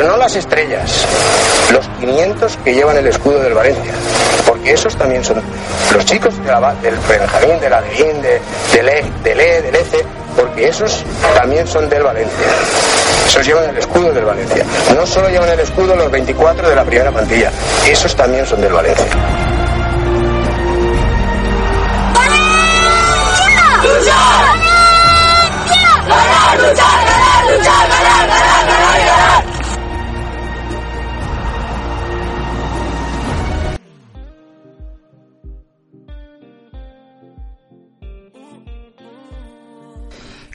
pero no las estrellas, los 500 que llevan el escudo del Valencia, porque esos también son los chicos de la, del Benjamín, de la de, del E, del E, del ECE, porque esos también son del Valencia. Esos llevan el escudo del Valencia. No solo llevan el escudo los 24 de la primera plantilla, esos también son del Valencia.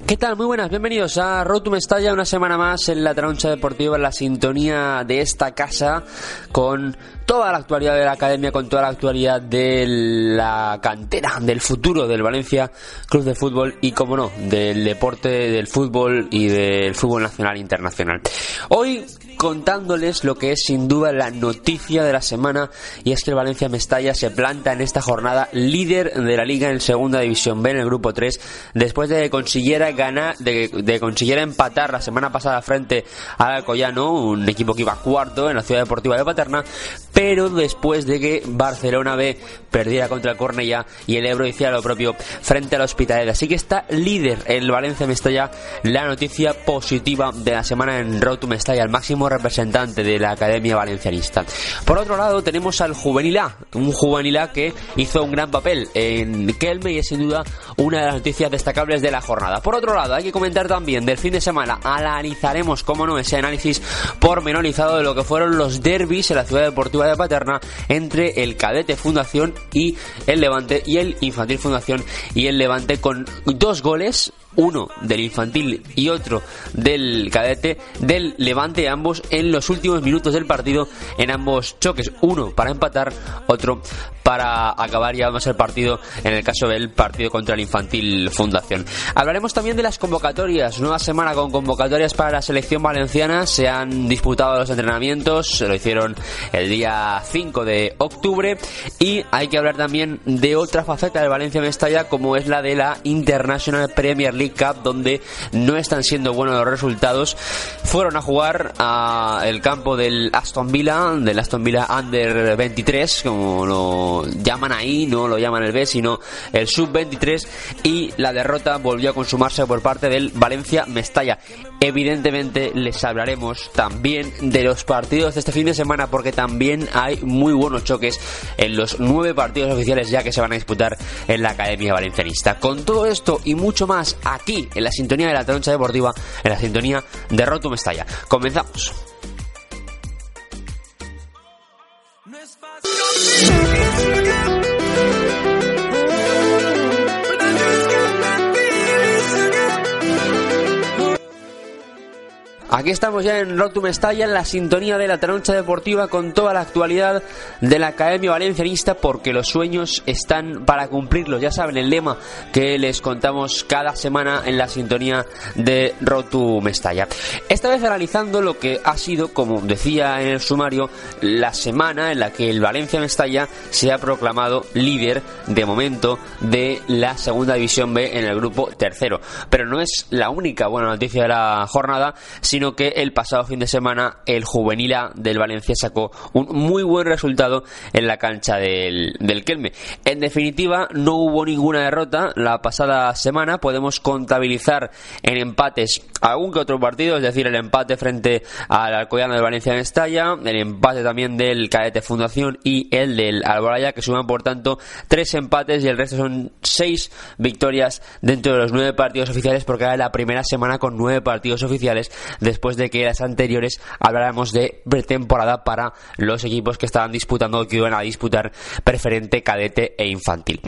¿Qué tal? Muy buenas, bienvenidos a Road to Mestalla, una semana más en la trancha deportiva, en la sintonía de esta casa, con toda la actualidad de la academia, con toda la actualidad de la cantera, del futuro del Valencia Club de Fútbol y, como no, del deporte del fútbol y del fútbol nacional e internacional. Hoy contándoles lo que es sin duda la noticia de la semana y es que el Valencia Mestalla se planta en esta jornada líder de la liga en segunda división B en el grupo 3 después de que consiguiera ganar de, de consiguiera empatar la semana pasada frente al Alcoyano un equipo que iba cuarto en la ciudad deportiva de Paterna pero después de que Barcelona B perdiera contra el Cornellá y el Ebro hiciera lo propio frente al Hospitalet. Así que está líder el Valencia Mestalla, la noticia positiva de la semana en Road to Mestalla, el máximo representante de la Academia Valencianista. Por otro lado, tenemos al Juvenil A, un Juvenil A que hizo un gran papel en Kelme y es sin duda una de las noticias destacables de la jornada. Por otro lado, hay que comentar también del fin de semana, analizaremos, como no, ese análisis pormenorizado de lo que fueron los derbis en la ciudad deportiva de Paterna entre el Cadete Fundación y el Levante y el Infantil Fundación y el Levante con dos goles uno del infantil y otro del cadete del Levante ambos en los últimos minutos del partido en ambos choques. Uno para empatar otro para acabar ya más el partido en el caso del partido contra el infantil fundación. Hablaremos también de las convocatorias. Nueva semana con convocatorias para la selección valenciana. Se han disputado los entrenamientos se lo hicieron el día 5 de octubre. Y hay que hablar también de otra faceta del Valencia Mestalla como es la de la International Premier League Cup donde no están siendo buenos los resultados. Fueron a jugar a el campo del Aston Villa, del Aston Villa Under 23, como lo llaman ahí, no lo llaman el B, sino el Sub 23 y la derrota volvió a consumarse por parte del Valencia Mestalla. Evidentemente les hablaremos también de los partidos de este fin de semana porque también hay muy buenos choques en los nueve partidos oficiales ya que se van a disputar en la Academia Valencianista. Con todo esto y mucho más aquí en la sintonía de la troncha deportiva, en la sintonía de Roto Mestalla. Comenzamos. Aquí estamos ya en to Mestalla, en la sintonía de la troncha deportiva con toda la actualidad de la Academia Valencianista porque los sueños están para cumplirlos. Ya saben el lema que les contamos cada semana en la sintonía de Rock to Mestalla. Esta vez analizando lo que ha sido, como decía en el sumario, la semana en la que el Valencia Mestalla se ha proclamado líder de momento de la segunda división B en el grupo tercero. Pero no es la única buena noticia de la jornada, sino que el pasado fin de semana el juvenil A del Valencia sacó un muy buen resultado en la cancha del, del Kelme. En definitiva, no hubo ninguna derrota la pasada semana. Podemos contabilizar en empates algún que otro partido, es decir, el empate frente al Alcoyano del Valencia en Estalla, el empate también del Cadete Fundación y el del Alboraya, que suman por tanto tres empates y el resto son seis victorias dentro de los nueve partidos oficiales, porque era la primera semana con nueve partidos oficiales después de que las anteriores habláramos de pretemporada para los equipos que estaban disputando que iban a disputar preferente, cadete e infantil.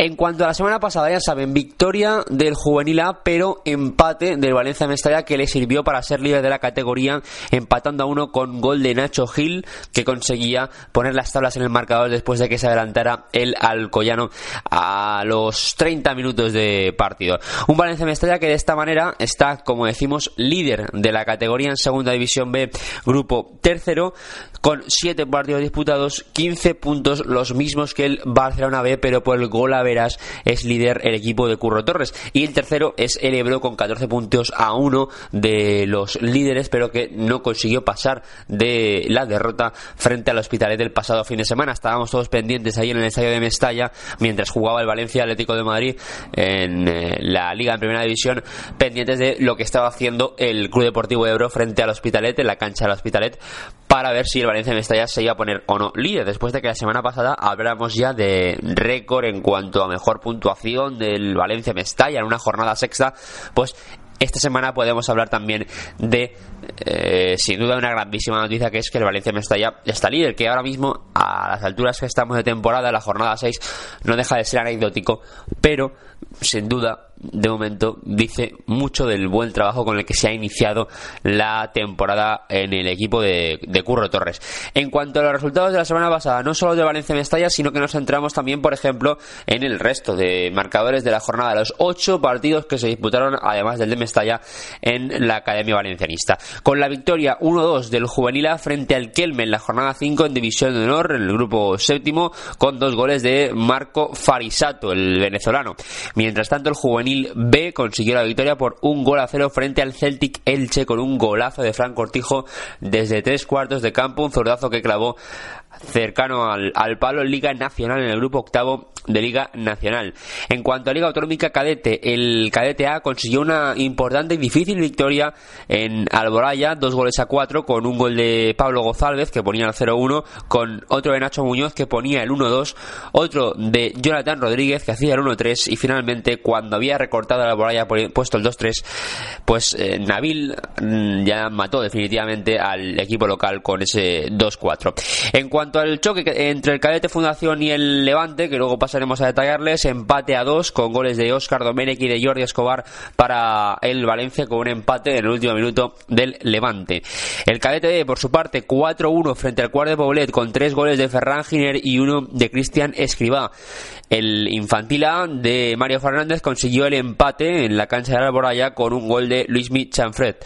En cuanto a la semana pasada, ya saben, victoria del Juvenil A, pero empate del Valencia Mestalla que le sirvió para ser líder de la categoría, empatando a uno con gol de Nacho Gil, que conseguía poner las tablas en el marcador después de que se adelantara el Alcoyano a los 30 minutos de partido. Un Valencia Mestalla que de esta manera está, como decimos, líder de la categoría en Segunda División B, grupo tercero, con 7 partidos disputados, 15 puntos, los mismos que el Barcelona B, pero por el gol a es líder el equipo de Curro Torres. Y el tercero es el Ebro con 14 puntos a uno de los líderes, pero que no consiguió pasar de la derrota frente al Hospitalet del pasado fin de semana. Estábamos todos pendientes ahí en el estadio de Mestalla mientras jugaba el Valencia Atlético de Madrid en eh, la Liga en Primera División, pendientes de lo que estaba haciendo el Club Deportivo Ebro frente al Hospitalet, en la cancha del Hospitalet, para ver si el Valencia Mestalla se iba a poner o no líder. Después de que la semana pasada hablamos ya de récord en cuanto a mejor puntuación del Valencia Mestalla en una jornada sexta, pues esta semana podemos hablar también de, eh, sin duda, una grandísima noticia que es que el Valencia Mestalla está líder, que ahora mismo, a las alturas que estamos de temporada, la jornada 6, no deja de ser anecdótico, pero sin duda de momento dice mucho del buen trabajo con el que se ha iniciado la temporada en el equipo de, Curro Torres. En cuanto a los resultados de la semana pasada, no solo de Valencia Mestalla, sino que nos centramos también, por ejemplo, en el resto de marcadores de la jornada, los ocho partidos que se disputaron, además del de Mestalla, en la Academia Valencianista. Con la victoria 1-2 del Juvenil A frente al Kelme en la jornada 5 en División de Honor, en el grupo séptimo, con dos goles de Marco Farisato, el venezolano. Mientras tanto, el Juvenil B consiguió la victoria por un gol a cero frente al Celtic Elche con un golazo de Frank Cortijo desde tres cuartos de campo, un zurdazo que clavó cercano al, al palo en Liga Nacional en el grupo octavo de Liga Nacional. En cuanto a Liga Autonómica Cadete, el Cadete A consiguió una importante y difícil victoria en Alboraya, dos goles a cuatro, con un gol de Pablo González que ponía el 0-1, con otro de Nacho Muñoz que ponía el 1-2, otro de Jonathan Rodríguez que hacía el 1-3 y finalmente cuando había recortado el Alboraya puesto el 2-3, pues eh, Nabil mm, ya mató definitivamente al equipo local con ese 2-4. En cuanto al choque entre el Cadete Fundación y el Levante, que luego pasa pasaremos a detallarles. Empate a dos con goles de Óscar Domenech y de Jordi Escobar para el Valencia con un empate en el último minuto del Levante. El cadete por su parte, 4-1 frente al cuadro de Poblet con tres goles de Ferran Giner y uno de Cristian Escribá. El infantil A de Mario Fernández consiguió el empate en la cancha de Alboraya con un gol de Luismi Chanfred.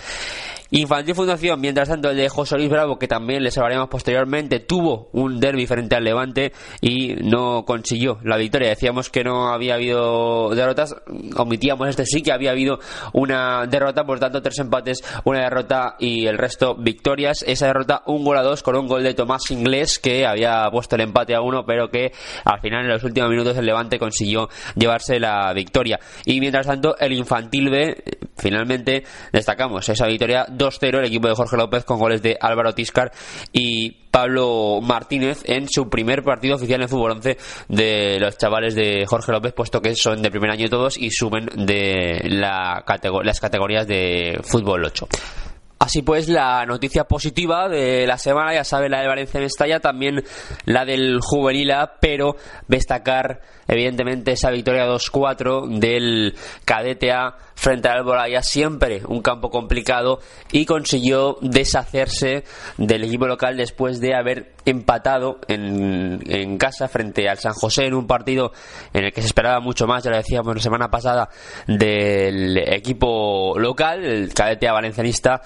Infantil Fundación, mientras tanto, el de José Luis Bravo, que también les hablaremos posteriormente, tuvo un derby frente al Levante y no consiguió la victoria. Decíamos que no había habido derrotas, omitíamos este sí que había habido una derrota, por tanto, tres empates, una derrota y el resto victorias. Esa derrota, un gol a dos con un gol de Tomás Inglés, que había puesto el empate a uno, pero que al final, en los últimos minutos, el Levante consiguió llevarse la victoria. Y mientras tanto, el Infantil B, finalmente, destacamos esa victoria 2-0 el equipo de Jorge López con goles de Álvaro Tiscar y Pablo Martínez en su primer partido oficial en fútbol 11 de los chavales de Jorge López, puesto que son de primer año todos y suben de la las categorías de fútbol 8. Así pues, la noticia positiva de la semana, ya sabe, la de Valencia en Estalla, también la del Juvenil pero destacar evidentemente esa victoria 2-4 del Cadete A frente al Alboraya, siempre un campo complicado y consiguió deshacerse del equipo local después de haber empatado en, en casa frente al San José en un partido en el que se esperaba mucho más, ya lo decíamos la semana pasada, del equipo local, el Cadete valencianista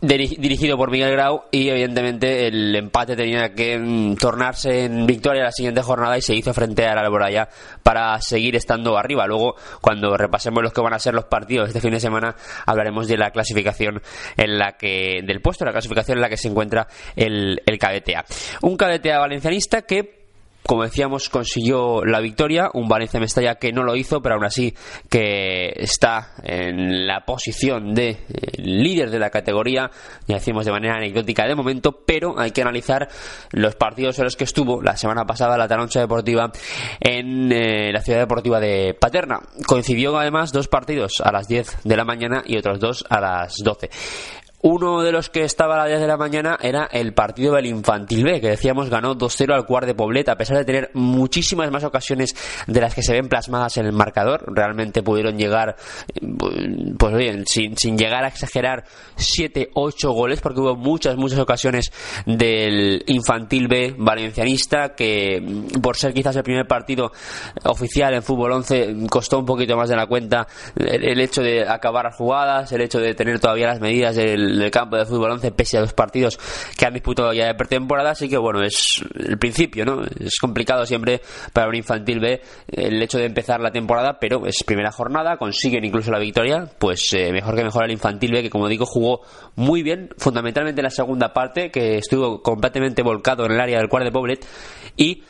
dirigido por Miguel Grau y evidentemente el empate tenía que mm, tornarse en victoria la siguiente jornada y se hizo frente al Alboraya para seguir estando arriba. Luego, cuando repasemos los que van a ser los partidos este fin de semana, hablaremos de la clasificación en la que, del puesto, la clasificación en la que se encuentra el, el KDTA. Un KDTA valencianista que como decíamos, consiguió la victoria. Un Valencia Mestalla que no lo hizo, pero aún así que está en la posición de eh, líder de la categoría, ya decimos de manera anecdótica de momento, pero hay que analizar los partidos en los que estuvo la semana pasada la Taroncha Deportiva en eh, la ciudad deportiva de Paterna. Coincidió además dos partidos a las 10 de la mañana y otros dos a las 12. Uno de los que estaba a las 10 de la mañana era el partido del Infantil B, que decíamos ganó 2-0 al Cuart de Poblet, a pesar de tener muchísimas más ocasiones de las que se ven plasmadas en el marcador. Realmente pudieron llegar, pues bien, sin, sin llegar a exagerar, 7-8 goles, porque hubo muchas, muchas ocasiones del Infantil B valencianista, que por ser quizás el primer partido oficial en fútbol 11, costó un poquito más de la cuenta el hecho de acabar las jugadas, el hecho de tener todavía las medidas del del, campo de fútbol 11 pese a los partidos que han disputado ya de pretemporada, así que bueno, es el principio, ¿no? Es complicado siempre para un infantil B el hecho de empezar la temporada, pero es primera jornada, consiguen incluso la victoria, pues eh, mejor que mejor el infantil B, que como digo jugó muy bien, fundamentalmente en la segunda parte, que estuvo completamente volcado en el área del cuarto de Poblet y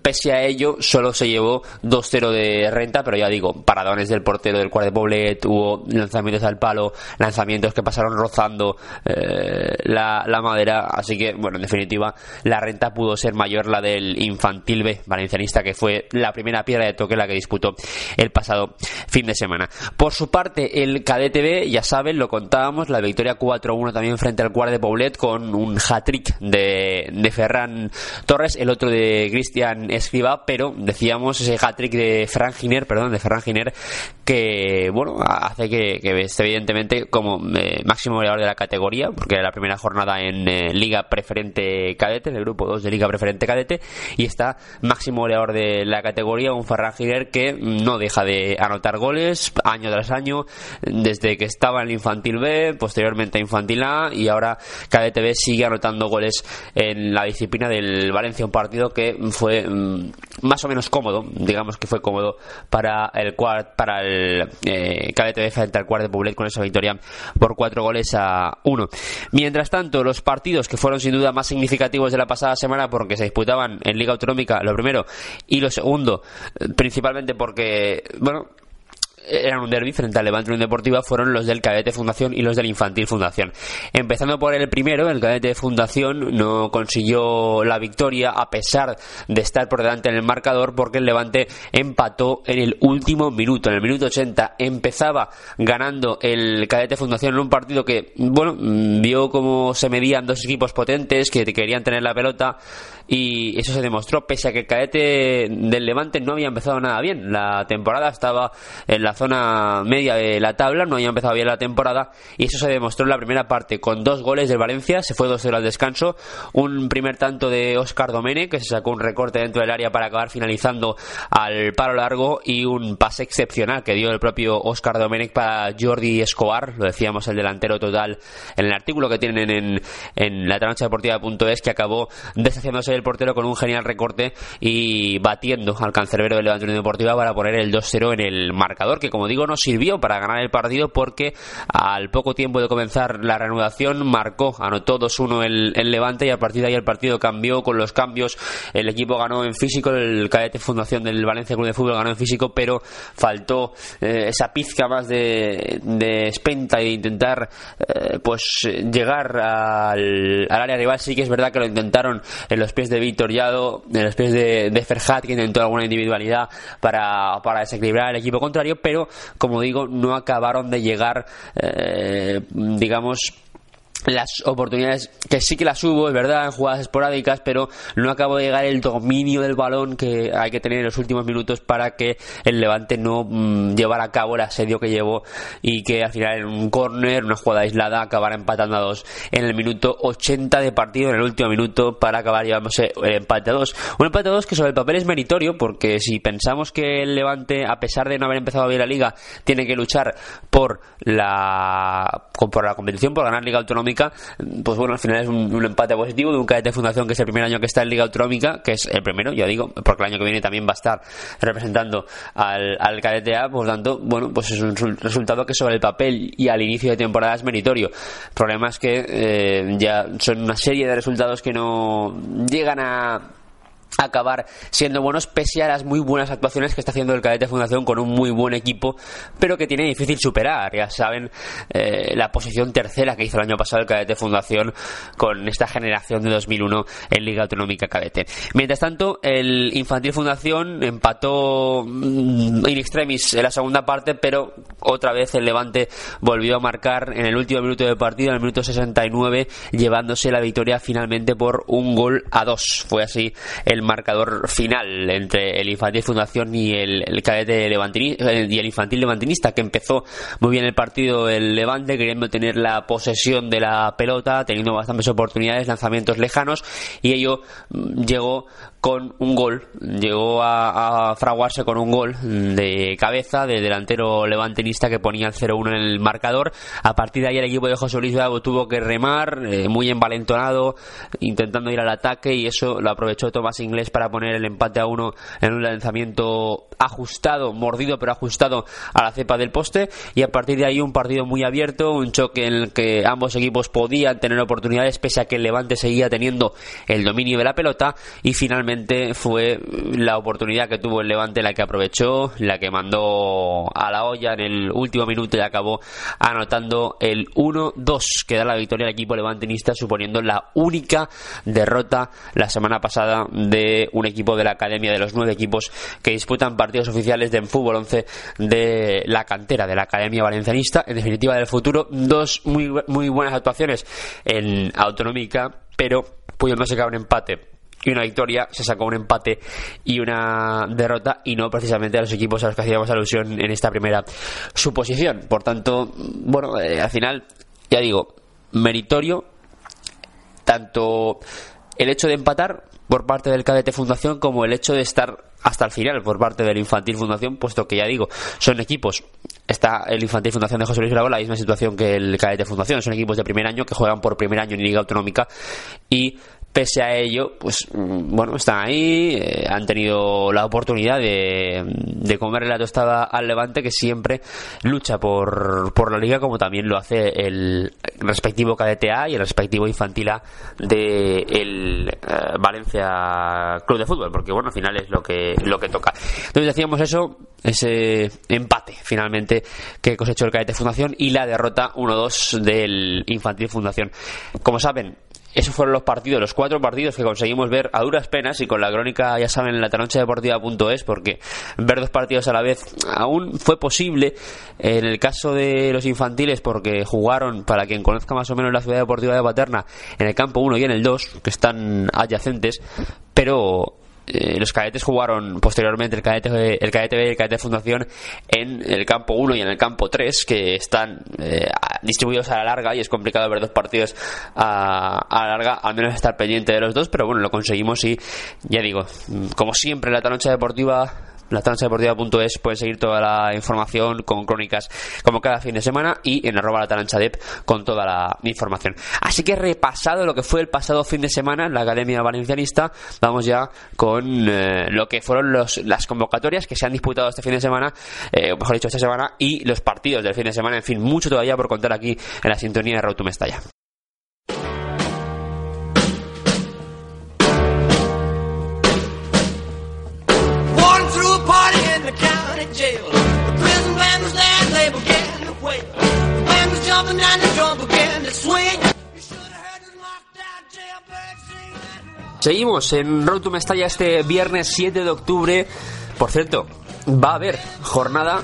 pese a ello, solo se llevó 2-0 de renta, pero ya digo, paradones del portero del cuarto de Poblet, hubo lanzamientos al palo, lanzamientos que pasaron rozando eh, la, madera, así que, bueno, en definitiva, la renta pudo ser mayor la del infantil B valencianista, que fue la primera piedra de toque la que disputó el pasado fin de semana. Por su parte, el cadete B, ya saben, lo contábamos, la victoria 4-1 también frente al cuarto de Poblet con un hat-trick de, de Ferran Torres, el otro de Gris Cristian Escriba, pero decíamos ese hat-trick de Frank Giner, perdón, de Frank Giner, que, bueno, hace que, esté evidentemente como eh, máximo goleador de la categoría, porque era la primera jornada en eh, Liga Preferente Cadete, en el grupo 2 de Liga Preferente Cadete, y está máximo goleador de la categoría, un Ferran Giner que no deja de anotar goles año tras año, desde que estaba en el Infantil B, posteriormente a Infantil A, y ahora Cadete B sigue anotando goles en la disciplina del Valencia, un partido que fue mm, más o menos cómodo, digamos que fue cómodo para el para el eh, KDTV frente al cuarto de Poblet con esa victoria por cuatro goles a uno. Mientras tanto, los partidos que fueron sin duda más significativos de la pasada semana porque se disputaban en Liga Autonómica, lo primero, y lo segundo, principalmente porque, bueno, eran un derby frente al Levante Unión Deportiva fueron los del Cadete Fundación y los del Infantil Fundación. Empezando por el primero, el Cadete Fundación no consiguió la victoria a pesar de estar por delante en el marcador porque el Levante empató en el último minuto, en el minuto 80 empezaba ganando el Cadete Fundación en un partido que, bueno, vio cómo se medían dos equipos potentes que querían tener la pelota y eso se demostró pese a que el cadete del Levante no había empezado nada bien. La temporada estaba en la zona media de la tabla, no había empezado bien la temporada y eso se demostró en la primera parte. Con dos goles del Valencia, se fue 2-0 al descanso, un primer tanto de Oscar Domene que se sacó un recorte dentro del área para acabar finalizando al paro largo y un pase excepcional que dio el propio Oscar Domenech para Jordi Escobar, lo decíamos el delantero total en el artículo que tienen en, en la deportiva.es que acabó deshaciéndose el portero con un genial recorte y batiendo al cancerbero del Levante Unión Deportiva para poner el 2-0 en el marcador, que como digo no sirvió para ganar el partido porque al poco tiempo de comenzar la reanudación marcó, anotó 2-1 el, el, Levante y a partir de ahí el partido cambió con los cambios, el equipo ganó en físico, el cadete fundación del Valencia Club de Fútbol ganó en físico, pero faltó eh, esa pizca más de, de espenta de intentar eh, pues llegar al, al área rival, sí que es verdad que lo intentaron en los pies de Víctor Yado, en los pies de, de Ferhat, que intentó alguna individualidad para, para desequilibrar el equipo contrario, pero como digo, no acabaron de llegar, eh, digamos, las oportunidades que sí que las hubo, es verdad, en jugadas esporádicas, pero no acabo de llegar el dominio del balón que hay que tener en los últimos minutos para que el Levante no mm, llevara a cabo el asedio que llevó y que al final en un córner, una jugada aislada, acabara empatando a dos en el minuto 80 de partido, en el último minuto, para acabar llevándose el empate a dos. Un empate a dos que sobre el papel es meritorio, porque si pensamos que el Levante, a pesar de no haber empezado bien la liga, tiene que luchar por la, por la competición, por ganar Liga Autonómica, pues bueno, al final es un, empate positivo de un cadete fundación que es el primer año que está en Liga Autonómica, que es el primero, ya digo, porque el año que viene también va a estar representando al, al cadete A, tanto, bueno, pues es un resultado que sobre el papel y al inicio de temporada es meritorio. El problema es que eh, ya son una serie de resultados que no llegan a acabar siendo buenos pese a las muy buenas actuaciones que está haciendo el Cadete Fundación con un muy buen equipo pero que tiene difícil superar. Ya saben eh, la posición tercera que hizo el año pasado el Cadete Fundación con esta generación de 2001 en Liga Autonómica Cadete. Mientras tanto el Infantil Fundación empató mm, in extremis en la segunda parte pero otra vez el Levante volvió a marcar en el último minuto de partido en el minuto 69 llevándose la victoria finalmente por un gol a dos. Fue así el marcador final entre el Infantil Fundación y el, cadete levantinista, y el Infantil Levantinista, que empezó muy bien el partido el Levante, queriendo tener la posesión de la pelota, teniendo bastantes oportunidades, lanzamientos lejanos, y ello mm, llegó con un gol, llegó a, fraguarse con un gol de cabeza de delantero levantinista que ponía el 0-1 en el marcador. A partir de ahí el equipo de José Luis Bravo tuvo que remar, eh, muy envalentonado, intentando ir al ataque y eso lo aprovechó Tomás Inglés para poner el empate a uno en un lanzamiento ajustado, mordido pero ajustado a la cepa del poste. Y a partir de ahí un partido muy abierto, un choque en el que ambos equipos podían tener oportunidades pese a que el Levante seguía teniendo el dominio de la pelota. Y finalmente fue la oportunidad que tuvo el Levante la que aprovechó, la que mandó a la olla en el último minuto y acabó anotando el 1-2 que da la victoria al equipo levantinista suponiendo la única derrota la semana pasada de un equipo de la Academia de los nueve equipos que disputan partidos oficiales de fútbol 11 de la cantera de la Academia Valencianista. En definitiva del futuro dos muy, muy buenas actuaciones en autonómica pero pudiendo quedar un empate y una victoria, se sacó un empate y una derrota y no precisamente a los equipos a los que hacíamos alusión en esta primera suposición. Por tanto, bueno, eh, al final, ya digo, meritorio tanto el hecho de empatar por parte del Cadete Fundación como el hecho de estar hasta el final por parte del Infantil Fundación, puesto que ya digo, son equipos. Está el Infantil Fundación de José Luis Bravo, la misma situación que el Cadete Fundación. Son equipos de primer año que juegan por primer año en Liga Autonómica y pese a ello, pues mm, bueno, están ahí, eh, han tenido la oportunidad de, de comerle la tostada al Levante, que siempre lucha por, por la liga, como también lo hace el respectivo KDTA y el respectivo infantil A de eh, Valencia Club de Fútbol, porque bueno, al final es lo que, lo que toca. Entonces decíamos eso, ese empate finalmente que cosechó el Cadete Fundación y la derrota 1-2 del Infantil Fundación. Como saben, esos fueron los partidos, los cuatro partidos que conseguimos ver a duras penas y con la crónica, ya saben, en la deportiva.es, porque ver dos partidos a la vez aún fue posible. En el caso de los infantiles, porque jugaron, para quien conozca más o menos la ciudad deportiva de Paterna, en el campo 1 y en el 2, que están adyacentes, pero eh, los cadetes jugaron posteriormente el cadete, el cadete B y el cadete Fundación en el campo 1 y en el campo 3 que están eh, distribuidos a la larga y es complicado ver dos partidos a, a, la larga al menos estar pendiente de los dos pero bueno lo conseguimos y ya digo como siempre la noche deportiva deportiva.es pueden seguir toda la información con crónicas como cada fin de semana y en arroba la dep con toda la información. Así que repasado lo que fue el pasado fin de semana en la Academia Valencianista, vamos ya con eh, lo que fueron las convocatorias que se han disputado este fin de semana, eh, mejor dicho esta semana, y los partidos del fin de semana, en fin, mucho todavía por contar aquí en la sintonía de Seguimos en Road to Mestalla este viernes 7 de octubre. Por cierto, va a haber jornada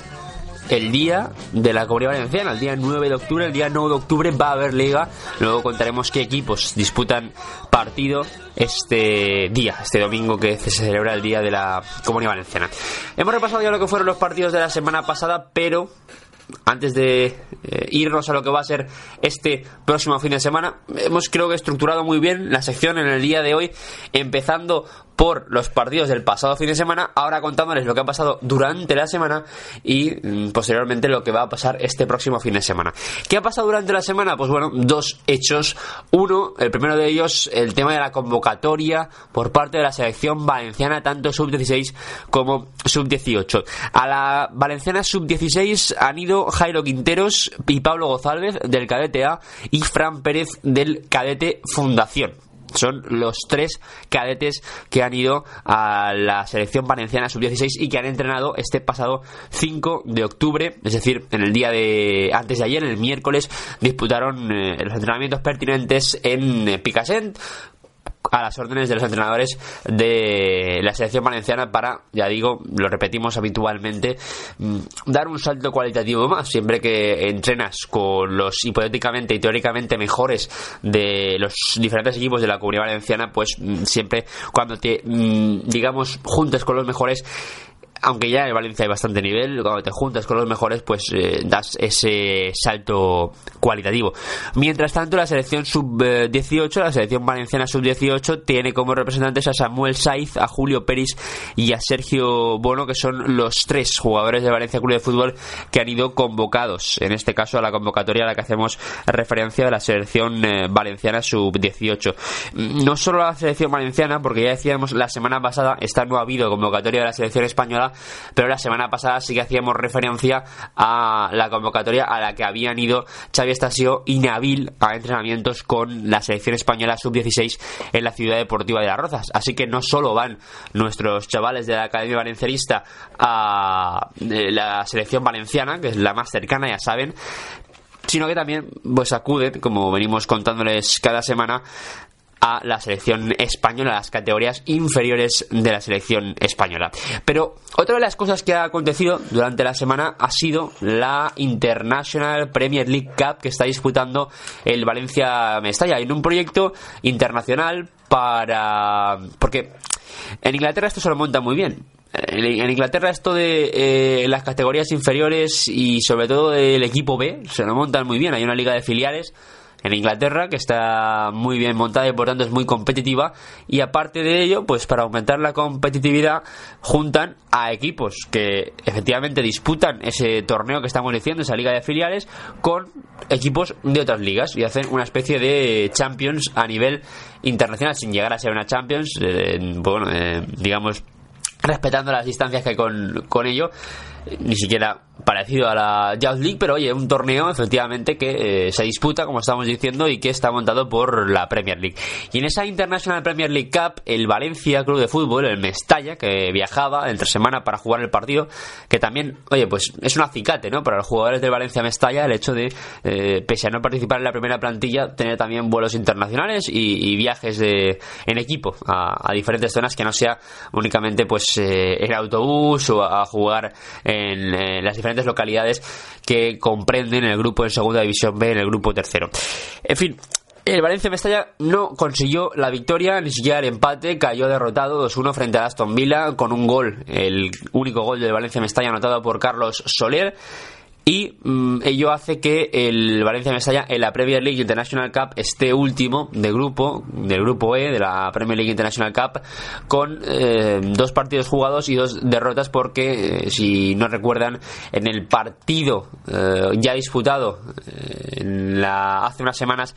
el día de la Comunidad Valenciana, el día 9 de octubre, el día 9 de octubre va a haber liga. Luego contaremos qué equipos disputan partido este día, este domingo que se celebra el día de la Comunidad Valenciana. Hemos repasado ya lo que fueron los partidos de la semana pasada, pero antes de eh, irnos a lo que va a ser este próximo fin de semana, hemos creo que estructurado muy bien la sección en el día de hoy, empezando por los partidos del pasado fin de semana, ahora contándoles lo que ha pasado durante la semana y mm, posteriormente lo que va a pasar este próximo fin de semana. ¿Qué ha pasado durante la semana? Pues bueno, dos hechos. Uno, el primero de ellos, el tema de la convocatoria por parte de la selección valenciana, tanto sub-16 como sub-18. A la valenciana sub-16 han ido Jairo Quinteros y Pablo González del cadete A y Fran Pérez del cadete Fundación Son los tres cadetes que han ido a la selección valenciana sub-16 y que han entrenado este pasado 5 de octubre, es decir, en el día de antes de ayer, el miércoles, disputaron eh, los entrenamientos pertinentes en eh, Picassent a las órdenes de los entrenadores de la selección valenciana para, ya digo, lo repetimos habitualmente, mm, dar un salto cualitativo más. Siempre que entrenas con los hipotéticamente y teóricamente mejores de los diferentes equipos de la comunidad valenciana, pues mm, siempre cuando te, mm, digamos, juntes con los mejores, aunque ya en Valencia hay bastante nivel, cuando te juntas con los mejores, pues eh, das ese salto cualitativo. Mientras tanto, la selección sub-18, la selección valenciana sub-18, tiene como representantes a Samuel Saiz, a Julio Peris y a Sergio Bono, que son los tres jugadores de Valencia Club de Fútbol que han ido convocados, en este caso a la convocatoria a la que hacemos referencia de la selección eh, valenciana sub-18. No solo la selección valenciana, porque ya decíamos la semana pasada, esta no ha habido convocatoria de la selección española, pero la semana pasada sí que hacíamos referencia a la convocatoria a la que habían ido Xavi Estasio y Nabil a entrenamientos con la selección española sub-16 en la ciudad deportiva de Las Rozas. Así que no solo van nuestros chavales de la Academia Valencianista a eh, la selección valenciana, que es la más cercana, ya saben, sino que también pues acuden, como venimos contándoles cada semana, a la selección española, a las categorías inferiores de la selección española. Pero otra de las cosas que ha acontecido durante la semana ha sido la International Premier League Cup que está disputando el Valencia Mestalla en un proyecto internacional para porque en Inglaterra esto se lo monta muy bien en Inglaterra esto de eh, las categorías inferiores y sobre todo el equipo B se lo montan muy bien. Hay una liga de filiales en Inglaterra, que está muy bien montada y por tanto es muy competitiva. Y aparte de ello, pues para aumentar la competitividad, juntan a equipos que efectivamente disputan ese torneo que estamos diciendo, esa liga de filiales, con equipos de otras ligas y hacen una especie de Champions a nivel internacional, sin llegar a ser una Champions, eh, bueno, eh, digamos, respetando las distancias que hay con, con ello ni siquiera parecido a la Youth League, pero oye, un torneo efectivamente que eh, se disputa, como estamos diciendo, y que está montado por la Premier League. Y en esa International Premier League Cup, el Valencia Club de Fútbol, el Mestalla, que viajaba entre semana para jugar el partido, que también, oye, pues es un acicate, ¿no? Para los jugadores del Valencia Mestalla, el hecho de, eh, pese a no participar en la primera plantilla, tener también vuelos internacionales y, viajes de, en equipo a, diferentes zonas que no sea únicamente, pues, eh, en autobús o a, jugar en las diferentes localidades que comprenden el grupo de segunda división B en el grupo tercero. En fin, el Valencia Mestalla no consiguió la victoria, ni siquiera el empate, cayó derrotado 2-1 frente a Aston Villa con un gol, el único gol del Valencia Mestalla anotado por Carlos Soler y mm, ello hace que el Valencia Mestalla en la Premier League International Cup esté último de grupo, del grupo E de la Premier League International Cup, con eh, dos partidos jugados y dos derrotas porque, eh, si no recuerdan, en el partido eh, ya disputado la, hace unas semanas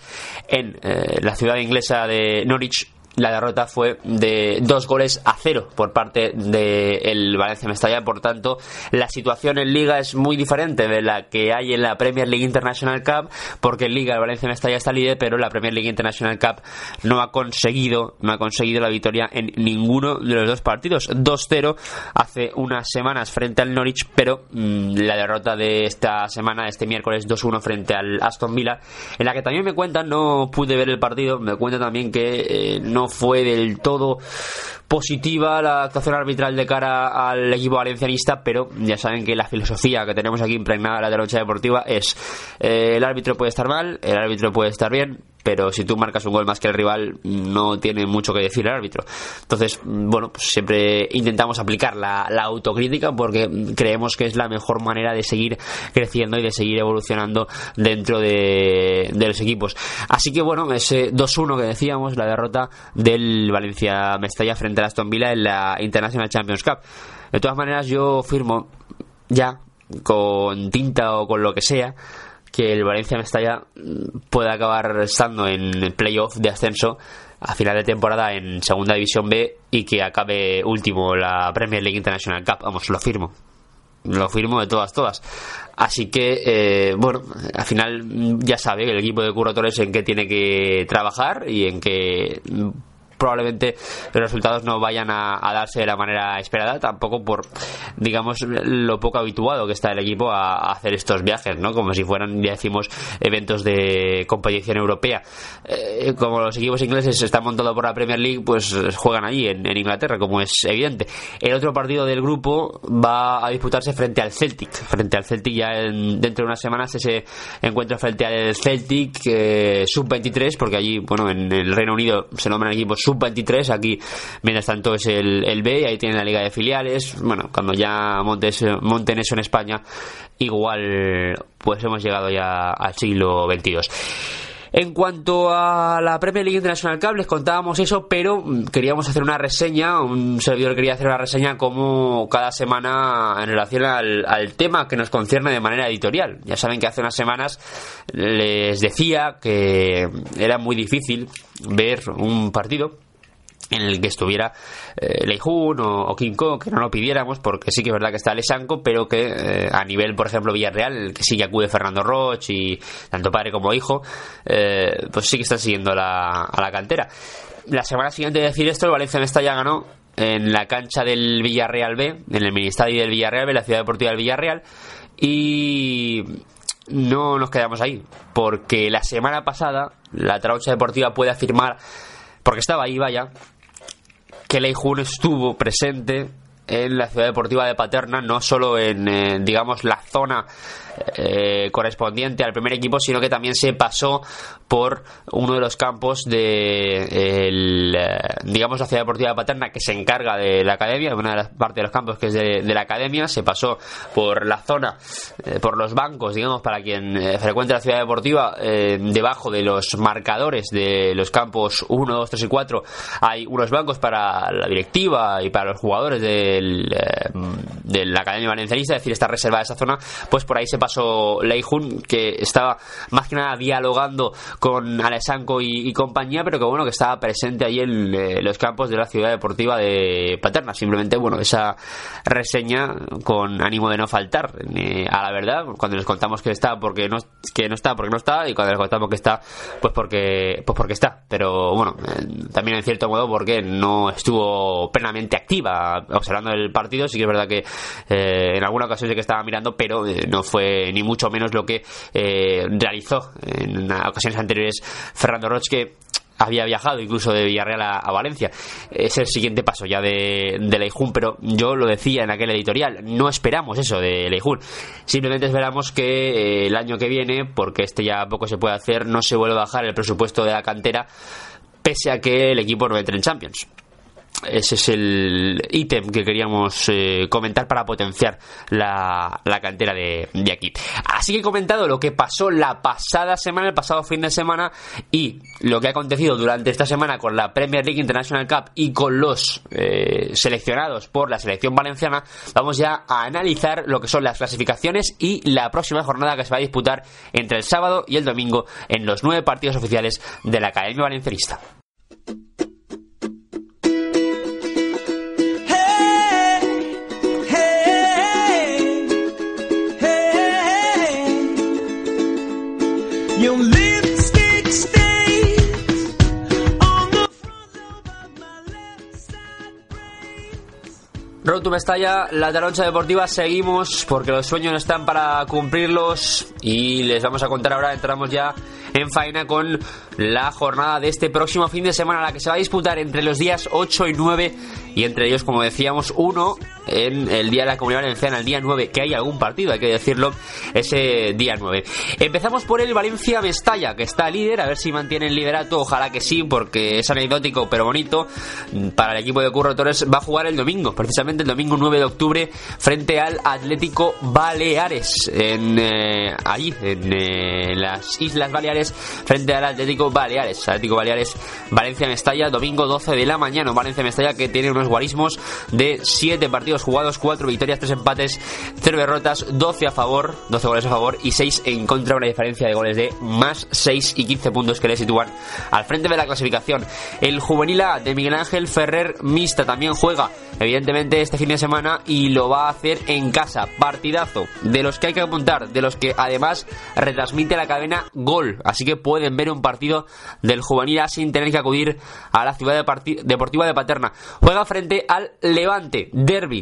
en la ciudad inglesa de Norwich, la derrota fue de dos goles a cero por parte del Valencia Mestalla. Por tanto, la situación en Liga es muy diferente de la que hay en la Premier League International Cup, porque en Liga el Valencia Mestalla está líder, pero la Premier League International Cup no ha conseguido, no ha conseguido la victoria en ninguno de los dos partidos. 2-0 hace unas semanas frente al Norwich, pero mm, la derrota de esta semana, este miércoles 2-1 frente al Aston Villa, en la que también me cuentan, no pude ver el partido, me cuentan también que eh, no fue del todo positiva la actuación arbitral de cara al equipo valencianista, pero ya saben que la filosofía que tenemos aquí impregnada en la derecha deportiva es eh, el árbitro puede estar mal, el árbitro puede estar bien, pero si tú marcas un gol más que el rival no tiene mucho que decir el árbitro. Entonces, bueno, pues siempre intentamos aplicar la, autocrítica porque creemos que es la mejor manera de seguir creciendo y de seguir evolucionando dentro de, los equipos. Así que bueno, ese 2-1 que decíamos, la derrota del Valencia Mestalla frente a Aston Villa en la International Champions Cup. De todas maneras, yo firmo ya con tinta o con lo que sea que el Valencia Mestalla pueda acabar estando en el playoff de ascenso a final de temporada en Segunda División B y que acabe último la Premier League International Cup. Vamos, lo firmo. lo firmo de todas, todas. Así que, eh, bueno, al final ya sabe el equipo de Curro en qué tiene que trabajar y en qué probablemente los resultados no vayan a, darse de la manera esperada, tampoco por, digamos, lo poco habituado que está el equipo a, hacer estos viajes, ¿no? Como si fueran, ya decimos, eventos de competición europea. Eh, como los equipos ingleses están montados por la Premier League, pues juegan allí, en, Inglaterra, como es evidente. El otro partido del grupo va a disputarse frente al Celtic. Frente al Celtic ya dentro de unas semanas ese encuentro frente al Celtic eh, sub-23, porque allí, bueno, en el Reino Unido se nombran equipos sub 23 aquí mientras tanto es el, el B, y ahí tiene la liga de filiales, bueno, cuando ya montes, monten eso en España, igual pues hemos llegado ya al siglo 22 en cuanto a la Premier League International Cup, les contábamos eso, pero queríamos hacer una reseña, un servidor quería hacer una reseña como cada semana en relación al, al, tema que nos concierne de manera editorial. Ya saben que hace unas semanas les decía que era muy difícil ver un partido en el que estuviera eh, Leijun o, King Kong, que no lo pidiéramos, porque sí que es verdad que está Lesanco, pero que eh, a nivel, por ejemplo, Villarreal, que sí que acude Fernando Roche y tanto padre como hijo, eh, pues sí que están siguiendo la, a la cantera. La semana siguiente de decir esto, el Valencia Mestalla ganó en la cancha del Villarreal B, en el Ministerio del Villarreal B, la ciudad deportiva del Villarreal, y no nos quedamos ahí, porque la semana pasada la Traucha Deportiva puede afirmar, porque estaba ahí, vaya, que Leijun estuvo presente en la ciudad deportiva de Paterna, no solo en, eh, digamos, la zona eh, correspondiente al primer equipo, sino que también se pasó por uno de los campos de, el, eh, digamos, la ciudad deportiva de Paterna, que se encarga de la academia, una de las partes de los campos que es de, la academia, se pasó por la zona, por los bancos, digamos, para quien frecuente la ciudad deportiva, debajo de los marcadores de los campos 1, 2, 3 y 4, hay unos bancos para la directiva y para los jugadores del, de la academia valencianista, es decir, está reservada esa zona, pues por ahí se pasó Leijun, que estaba más que nada dialogando con Alessanco y, compañía, pero que bueno, que estaba presente ahí en eh, los campos de la ciudad deportiva de Paterna. Simplemente, bueno, esa reseña con ánimo de no faltar eh, a la verdad, cuando les contamos que está porque no, que no está porque no está, y cuando les contamos que está, pues porque, pues porque está. Pero bueno, eh, también en cierto modo porque no estuvo plenamente activa observando el partido. Sí que es verdad que en alguna ocasión sí que estaba mirando, pero no fue ni mucho menos lo que eh, realizó en ocasiones anteriores Fernando Roch, que había viajado incluso de Villarreal a, Valencia. Es el siguiente paso ya de, de Leijun, pero yo lo decía en aquel editorial, no esperamos eso de Leijun. Simplemente esperamos que eh, el año que viene, porque este ya poco se puede hacer, no se vuelva a bajar el presupuesto de la cantera, pese a que el equipo no entre en Champions ese es el ítem que queríamos eh, comentar para potenciar la, cantera de, aquí. Así que he comentado lo que pasó la pasada semana, el pasado fin de semana, y lo que ha acontecido durante esta semana con la Premier League International Cup y con los eh, seleccionados por la selección valenciana. Vamos ya a analizar lo que son las clasificaciones y la próxima jornada que se va a disputar entre el sábado y el domingo en los nueve partidos oficiales de la Academia Valencianista. Road to Mestalla, la taroncha deportiva, seguimos porque los sueños están para cumplirlos y les vamos a contar ahora, entramos ya en faena con la jornada de este próximo fin de semana, la que se va a disputar entre los días 8 y 9 y entre ellos, como decíamos, uno en el día de la Comunidad Valenciana, el día 9, que hay algún partido, hay que decirlo, ese día 9. Empezamos por el Valencia-Mestalla, que está líder, a ver si mantiene el liderato, ojalá que sí, porque es anecdótico pero bonito. Para el equipo de Curro Torres va a jugar el domingo, precisamente el domingo 9 de octubre, frente al Atlético Baleares, en, eh, allí, en eh, las Islas Baleares, frente al Atlético Baleares. Atlético Baleares, Valencia-Mestalla, domingo 12 de la mañana, Valencia-Mestalla que tiene unos guarismos de 7 partidos partidos jugados, 4 victorias, 3 empates, 0 derrotas, 12 a favor, 12 goles a favor y 6 en contra, una diferencia de goles de más 6 y 15 puntos que le sitúan al frente de la clasificación. El juvenil A de Miguel Ángel Ferrer Mista también juega, evidentemente, este fin de semana y lo va a hacer en casa. Partidazo, de los que hay que apuntar, de los que además retransmite la cadena Gol. Así que pueden ver un partido del juvenil A sin tener que acudir a la ciudad deportiva de Paterna. Juega frente al Levante, Derby.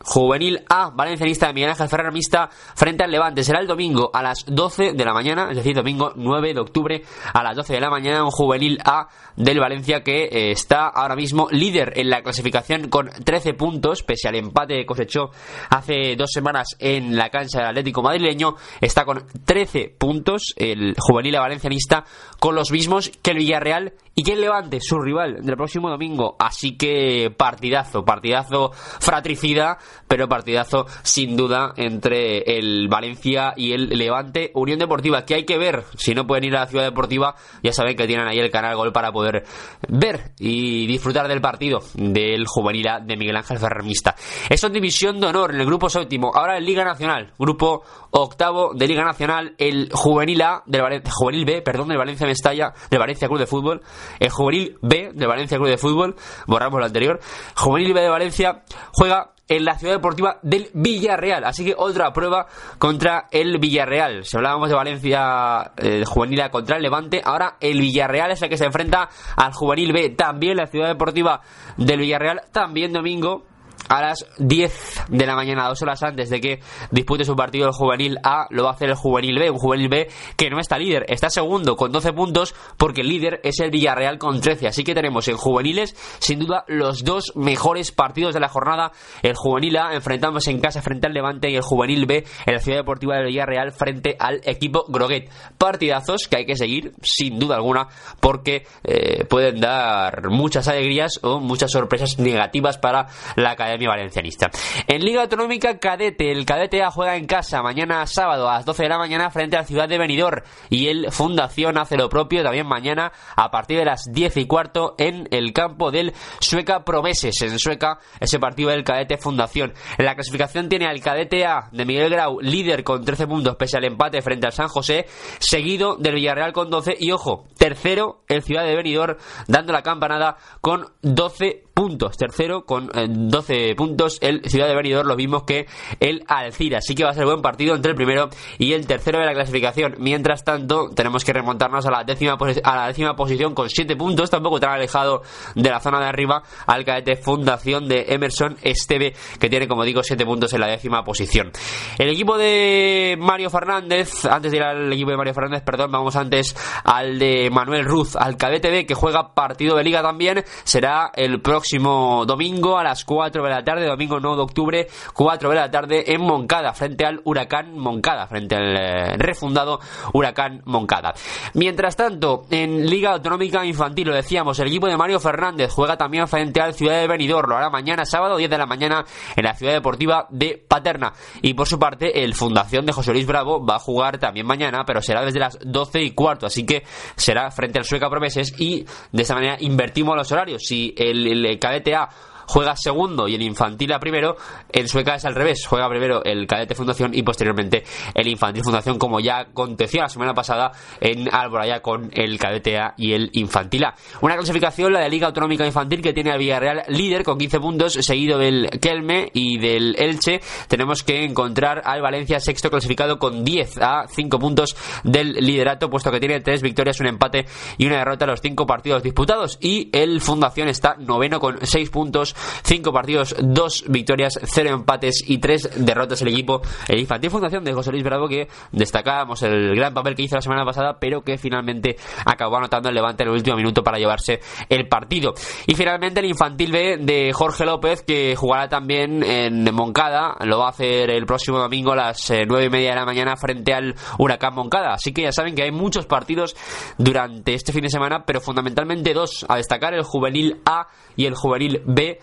Juvenil A, valencianista de Miguel Ángel Ferrer Mista frente al Levante. Será el domingo a las 12 de la mañana, es decir, domingo 9 de octubre a las 12 de la mañana, un Juvenil A del Valencia que eh, está ahora mismo líder en la clasificación con 13 puntos, pese al empate que cosechó hace dos semanas en la cancha del Atlético madrileño, está con 13 puntos el Juvenil A valencianista con los mismos que el Villarreal y que el Levante, su rival del próximo domingo. Así que partidazo, partidazo fratricida pero partidazo sin duda entre el Valencia y el Levante. Unión Deportiva, que hay que ver. Si no pueden ir a la Ciudad Deportiva, ya saben que tienen ahí el canal Gol para poder ver y disfrutar del partido del juvenil de Miguel Ángel Ferremista. Eso en división de honor en el grupo séptimo. Ahora en Liga Nacional, grupo octavo de Liga Nacional, el juvenil A del Valencia, juvenil B, perdón, del Valencia Mestalla, del Valencia Club de Fútbol, el juvenil B del Valencia Club de Fútbol, borramos lo anterior, juvenil B de Valencia juega en la ciudad deportiva del Villarreal. Así que otra prueba contra el Villarreal. Si hablábamos de Valencia eh, juvenil contra el Levante, ahora el Villarreal es el que se enfrenta al juvenil B. También la ciudad deportiva del Villarreal, también domingo a las 10 de la mañana, dos horas antes de que dispute su partido el juvenil A, lo va a hacer el juvenil B, un juvenil B que no está líder, está segundo con 12 puntos porque el líder es el Villarreal con 13. Así que tenemos en juveniles, sin duda, los dos mejores partidos de la jornada. El juvenil A enfrentándose en casa frente al Levante y el juvenil B en la Ciudad Deportiva del Villarreal frente al equipo Groguet. Partidazos que hay que seguir, sin duda alguna, porque eh, pueden dar muchas alegrías o muchas sorpresas negativas para la academia Valencianista. En Liga Autonómica Cadete, el Cadete A juega en casa mañana sábado a las 12 de la mañana frente a ciudad de Benidorm y el Fundación hace lo propio también mañana a partir de las 10 y cuarto en el campo del Sueca Promeses, en Sueca, ese partido del Cadete Fundación. En la clasificación tiene al Cadete A de Miguel Grau, líder con 13 puntos pese al empate frente al San José, seguido del Villarreal con 12 y ojo, tercero el Ciudad de Benidorm dando la campanada con 12 puntos. Tercero con 12 eh, puntos el Ciudad de Benidorm, lo mismo que el Alcira. Así que va a ser buen partido entre el primero y el tercero de la clasificación. Mientras tanto, tenemos que remontarnos a la décima, a la décima posición con 7 puntos, tampoco tan alejado de la zona de arriba, al cadete Fundación de Emerson Esteve, que tiene, como digo, 7 puntos en la décima posición. El equipo de Mario Fernández, antes de ir al equipo de Mario Fernández, perdón, vamos antes al de Manuel Ruz, al cadete B, que juega partido de liga también, será el próximo próximo domingo a las 4 de la tarde, domingo 9 de octubre, 4 de la tarde en Moncada, frente al Huracán Moncada, frente al eh, refundado Huracán Moncada. Mientras tanto, en Liga Autonómica Infantil, lo decíamos, el equipo de Mario Fernández juega también frente al Ciudad de Benidorm, lo hará mañana sábado 10 de la mañana en la Ciudad Deportiva de Paterna. Y por su parte, el Fundación de José Luis Bravo va a jugar también mañana, pero será desde las 12 y cuarto, así que será frente al Sueca Promeses y de esta manera invertimos los horarios. Si el, el el cadete A juega segundo y el infantil a primero, en Sueca es al revés, juega primero el cadete fundación y posteriormente el infantil fundación, como ya aconteció la semana pasada en Alboraya con el cadete A y el infantil A. Una clasificación, la de Liga Autonómica Infantil, que tiene al Villarreal líder con 15 puntos, seguido del Kelme y del Elche. Tenemos que encontrar al Valencia sexto clasificado con 10 a 5 puntos del liderato, puesto que tiene 3 victorias, un empate y una derrota en los 5 partidos disputados. Y el Fundación está noveno con 6 puntos 5 partidos, 2 victorias, 0 empates y 3 derrotas el equipo. El Infantil Fundación de José Luis Bravo que destacábamos el gran papel que hizo la semana pasada, pero que finalmente acabó anotando el levante en el último minuto para llevarse el partido. Y finalmente el Infantil B de Jorge López que jugará también en Moncada, lo va a hacer el próximo domingo a las 9 y media de la mañana frente al Huracán Moncada. Así que ya saben que hay muchos partidos durante este fin de semana, pero fundamentalmente dos a destacar, el Juvenil A y el Juvenil B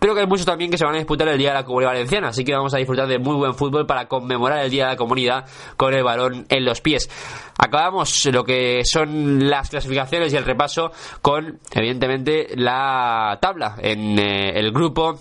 pero que hay muchos también que se van a disputar el Día de la Comunidad Valenciana, así que vamos a disfrutar de muy buen fútbol para conmemorar el Día de la Comunidad con el balón en los pies. Acabamos lo que son las clasificaciones y el repaso con, evidentemente, la tabla en eh, el grupo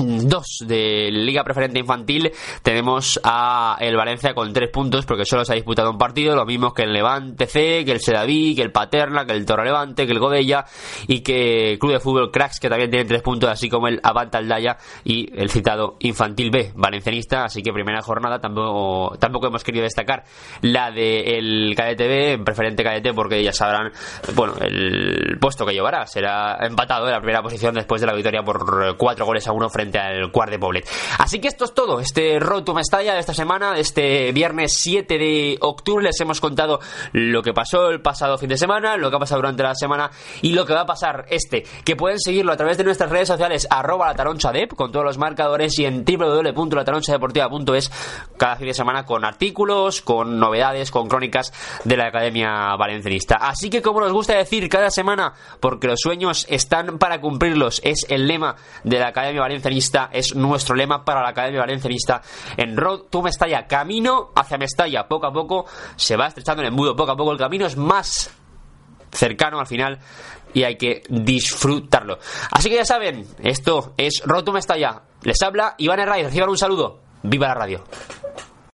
2 de Liga Preferente Infantil. Tenemos a el Valencia con 3 puntos porque solo se ha disputado un partido, lo mismo que el Levante C, que el Sedaví, que el Paterna, que el Toro Levante, que el Godella y que el Club de Fútbol Cracks que también tiene 3 puntos, así como el Avanta Aldaya y el citado Infantil B, valencianista, así que primera jornada tampoco, tampoco hemos querido destacar la del Cadete B, preferente Cadete porque ya sabrán, bueno, el puesto que llevará. Será empatado en la primera posición después de la victoria por 4 goles a 1 frente al Cuart de Poblet. Así que esto es todo, este Roto Mestalla de esta semana, este viernes 7 de octubre les hemos contado lo que pasó el pasado fin de semana, lo que ha pasado durante la semana y lo que va a pasar este, que pueden seguirlo a través de nuestras redes sociales arroba la taroncha dep con todos los marcadores y en www.lataronchadeportiva.es cada fin de semana con artículos, con novedades, con crónicas de la Academia Valencianista. Así que como nos gusta decir cada semana, porque los sueños están para cumplirlos, es el lema de la Academia Valencianista es nuestro lema para la Academia Valencianista en Road to Mestalla. Camino hacia Mestalla, poco a poco se va estrechando el embudo, poco a poco el camino es más cercano al final y hay que disfrutarlo. Así que ya saben, esto es Road to Mestalla. Les habla Iván Herraiz, reciban un saludo. ¡Viva la radio!